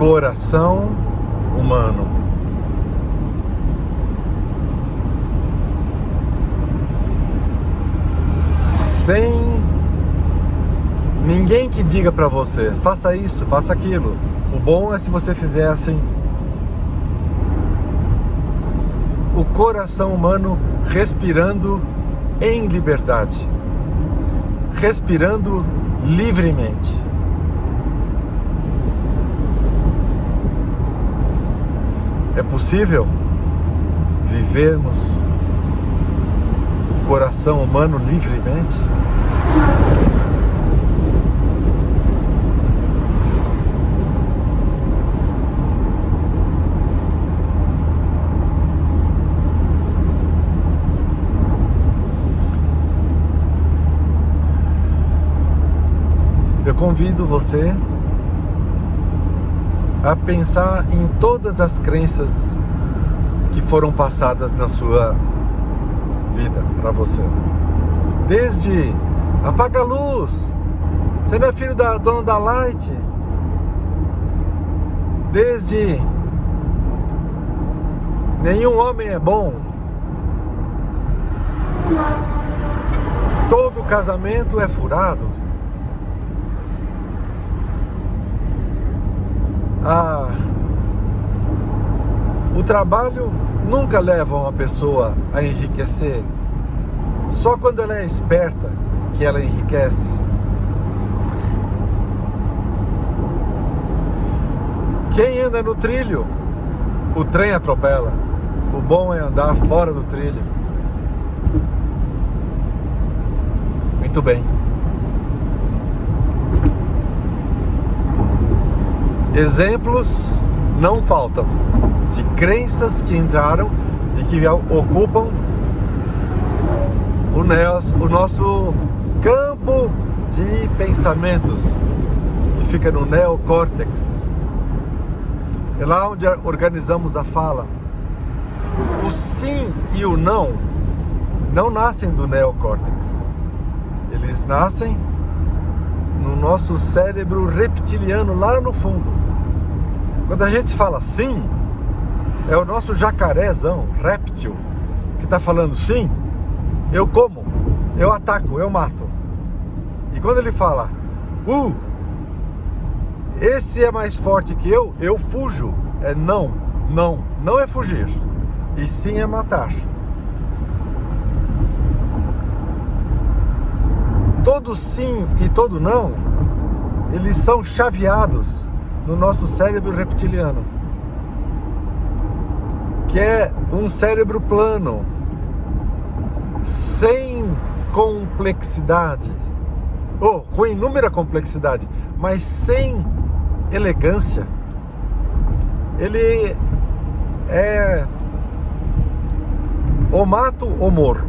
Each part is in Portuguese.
coração humano. Sem ninguém que diga para você, faça isso, faça aquilo. O bom é se você fizer assim. O coração humano respirando em liberdade, respirando livremente. É possível vivermos o coração humano livremente? Eu convido você a pensar em todas as crenças que foram passadas na sua vida para você. Desde apaga a luz, você não é filho da dona da light. Desde nenhum homem é bom. Todo casamento é furado. Ah, o trabalho nunca leva uma pessoa a enriquecer. Só quando ela é esperta que ela enriquece. Quem anda no trilho, o trem atropela. O bom é andar fora do trilho. Muito bem. Exemplos não faltam de crenças que entraram e que ocupam o, nosso campo de pensamentos, que fica no neocórtex. É lá onde organizamos a fala. O sim e o não não nascem do neocórtex. Eles nascem no nosso cérebro reptiliano lá no fundo. Quando a gente fala sim, é o nosso jacarezão, réptil, que está falando sim, eu como, eu ataco, eu mato. E quando ele fala, uh, esse é mais forte que eu, eu fujo. É não, não, não é fugir. E sim é matar. Todo sim e todo não, eles são chaveados no nosso cérebro reptiliano, que é um cérebro plano, sem complexidade, ou com inúmera complexidade, mas sem elegância. Ele é ou mato ou morro.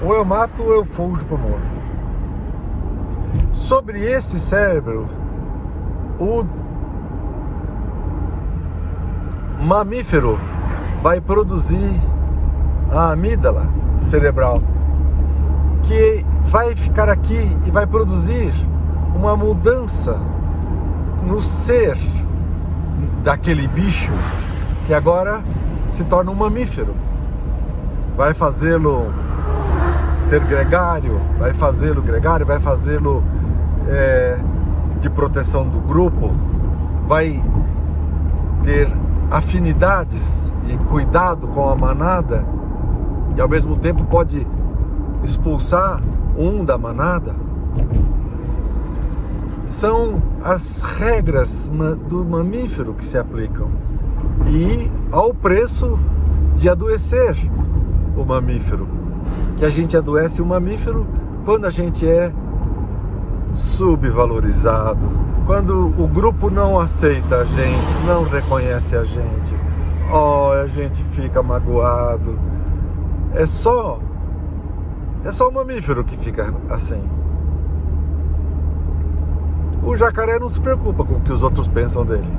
Ou eu mato ou eu fujo para morro. Sobre esse cérebro, o mamífero vai produzir a amígdala cerebral, que vai ficar aqui e vai produzir uma mudança no ser daquele bicho que agora se torna um mamífero. Vai fazê-lo ser gregário, vai fazê-lo gregário, vai fazê-lo é, de proteção do grupo, vai ter afinidades e cuidado com a manada e ao mesmo tempo pode expulsar um da manada. São as regras do mamífero que se aplicam e ao preço de adoecer o mamífero. Que a gente adoece o mamífero quando a gente é subvalorizado, quando o grupo não aceita a gente, não reconhece a gente, oh, a gente fica magoado. É só é só o mamífero que fica assim. O jacaré não se preocupa com o que os outros pensam dele.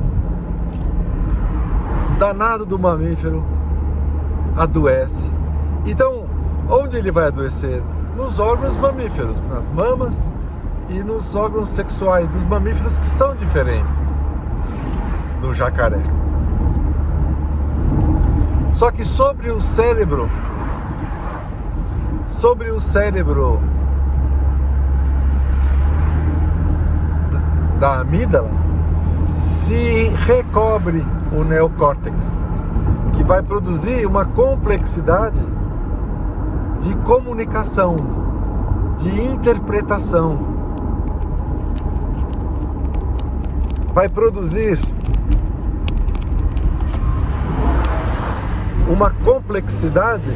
Danado do mamífero adoece. Então, onde ele vai adoecer? Nos órgãos mamíferos, nas mamas, e nos órgãos sexuais dos mamíferos que são diferentes. do jacaré. Só que sobre o cérebro, sobre o cérebro da amígdala, se recobre o neocórtex, que vai produzir uma complexidade de comunicação, de interpretação. Vai produzir uma complexidade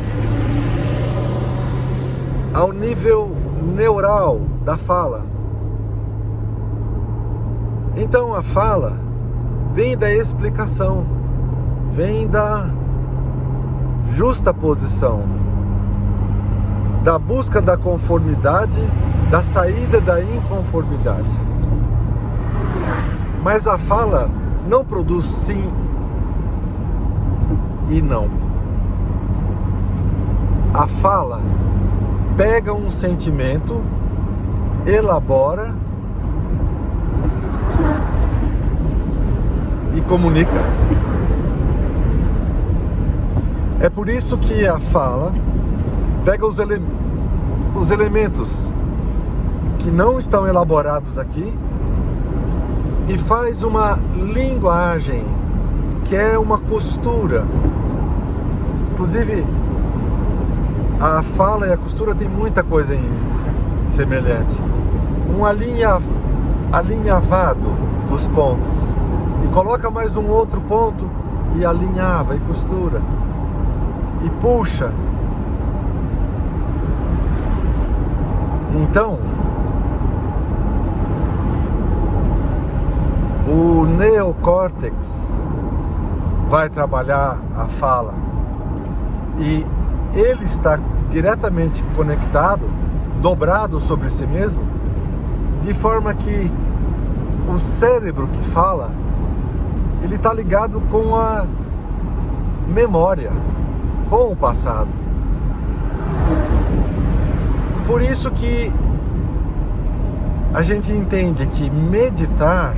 ao nível neural da fala. Então a fala vem da explicação, vem da justa posição, da busca da conformidade, da saída da inconformidade. Mas a fala não produz sim e não. A fala pega um sentimento, elabora e comunica. É por isso que a fala pega os, ele os elementos que não estão elaborados aqui e faz uma linguagem que é uma costura. Inclusive, a fala e a costura tem muita coisa em semelhante. Um alinha, alinhavado dos pontos. E coloca mais um outro ponto e alinhava e costura. E puxa. Então, o neocórtex vai trabalhar a fala e ele está diretamente conectado, dobrado sobre si mesmo, de forma que o cérebro que fala, ele está ligado com a memória, com o passado. Por isso que a gente entende que meditar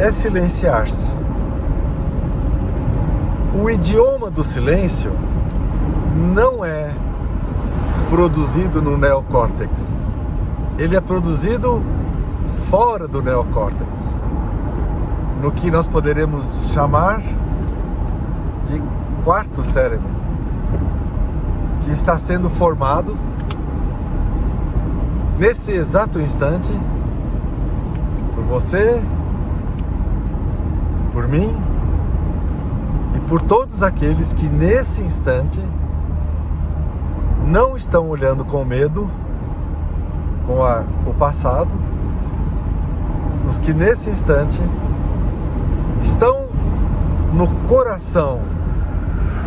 é silenciar-se. O idioma do silêncio não é produzido no neocórtex. Ele é produzido fora do neocórtex. No que nós poderemos chamar de quarto cérebro, que está sendo formado nesse exato instante por você, por mim por todos aqueles que nesse instante não estão olhando com medo com a, o passado, os que nesse instante estão no coração,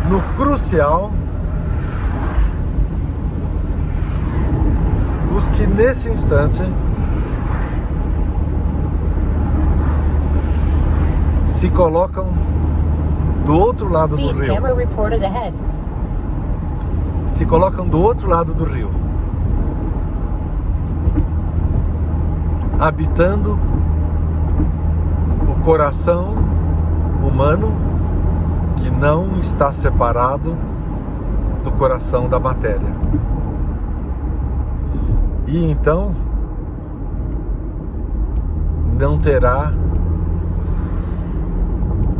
no crucial, os que nesse instante se colocam do outro lado do rio. Se colocam do outro lado do rio. Habitando o coração humano que não está separado do coração da matéria. E então não terá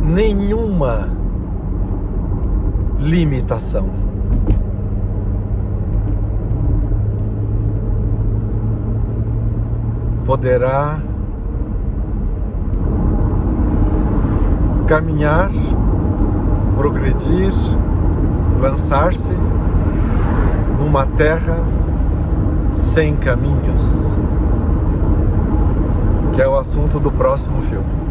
nenhuma limitação. Poderá caminhar, progredir, lançar-se numa terra sem caminhos, que é o assunto do próximo filme.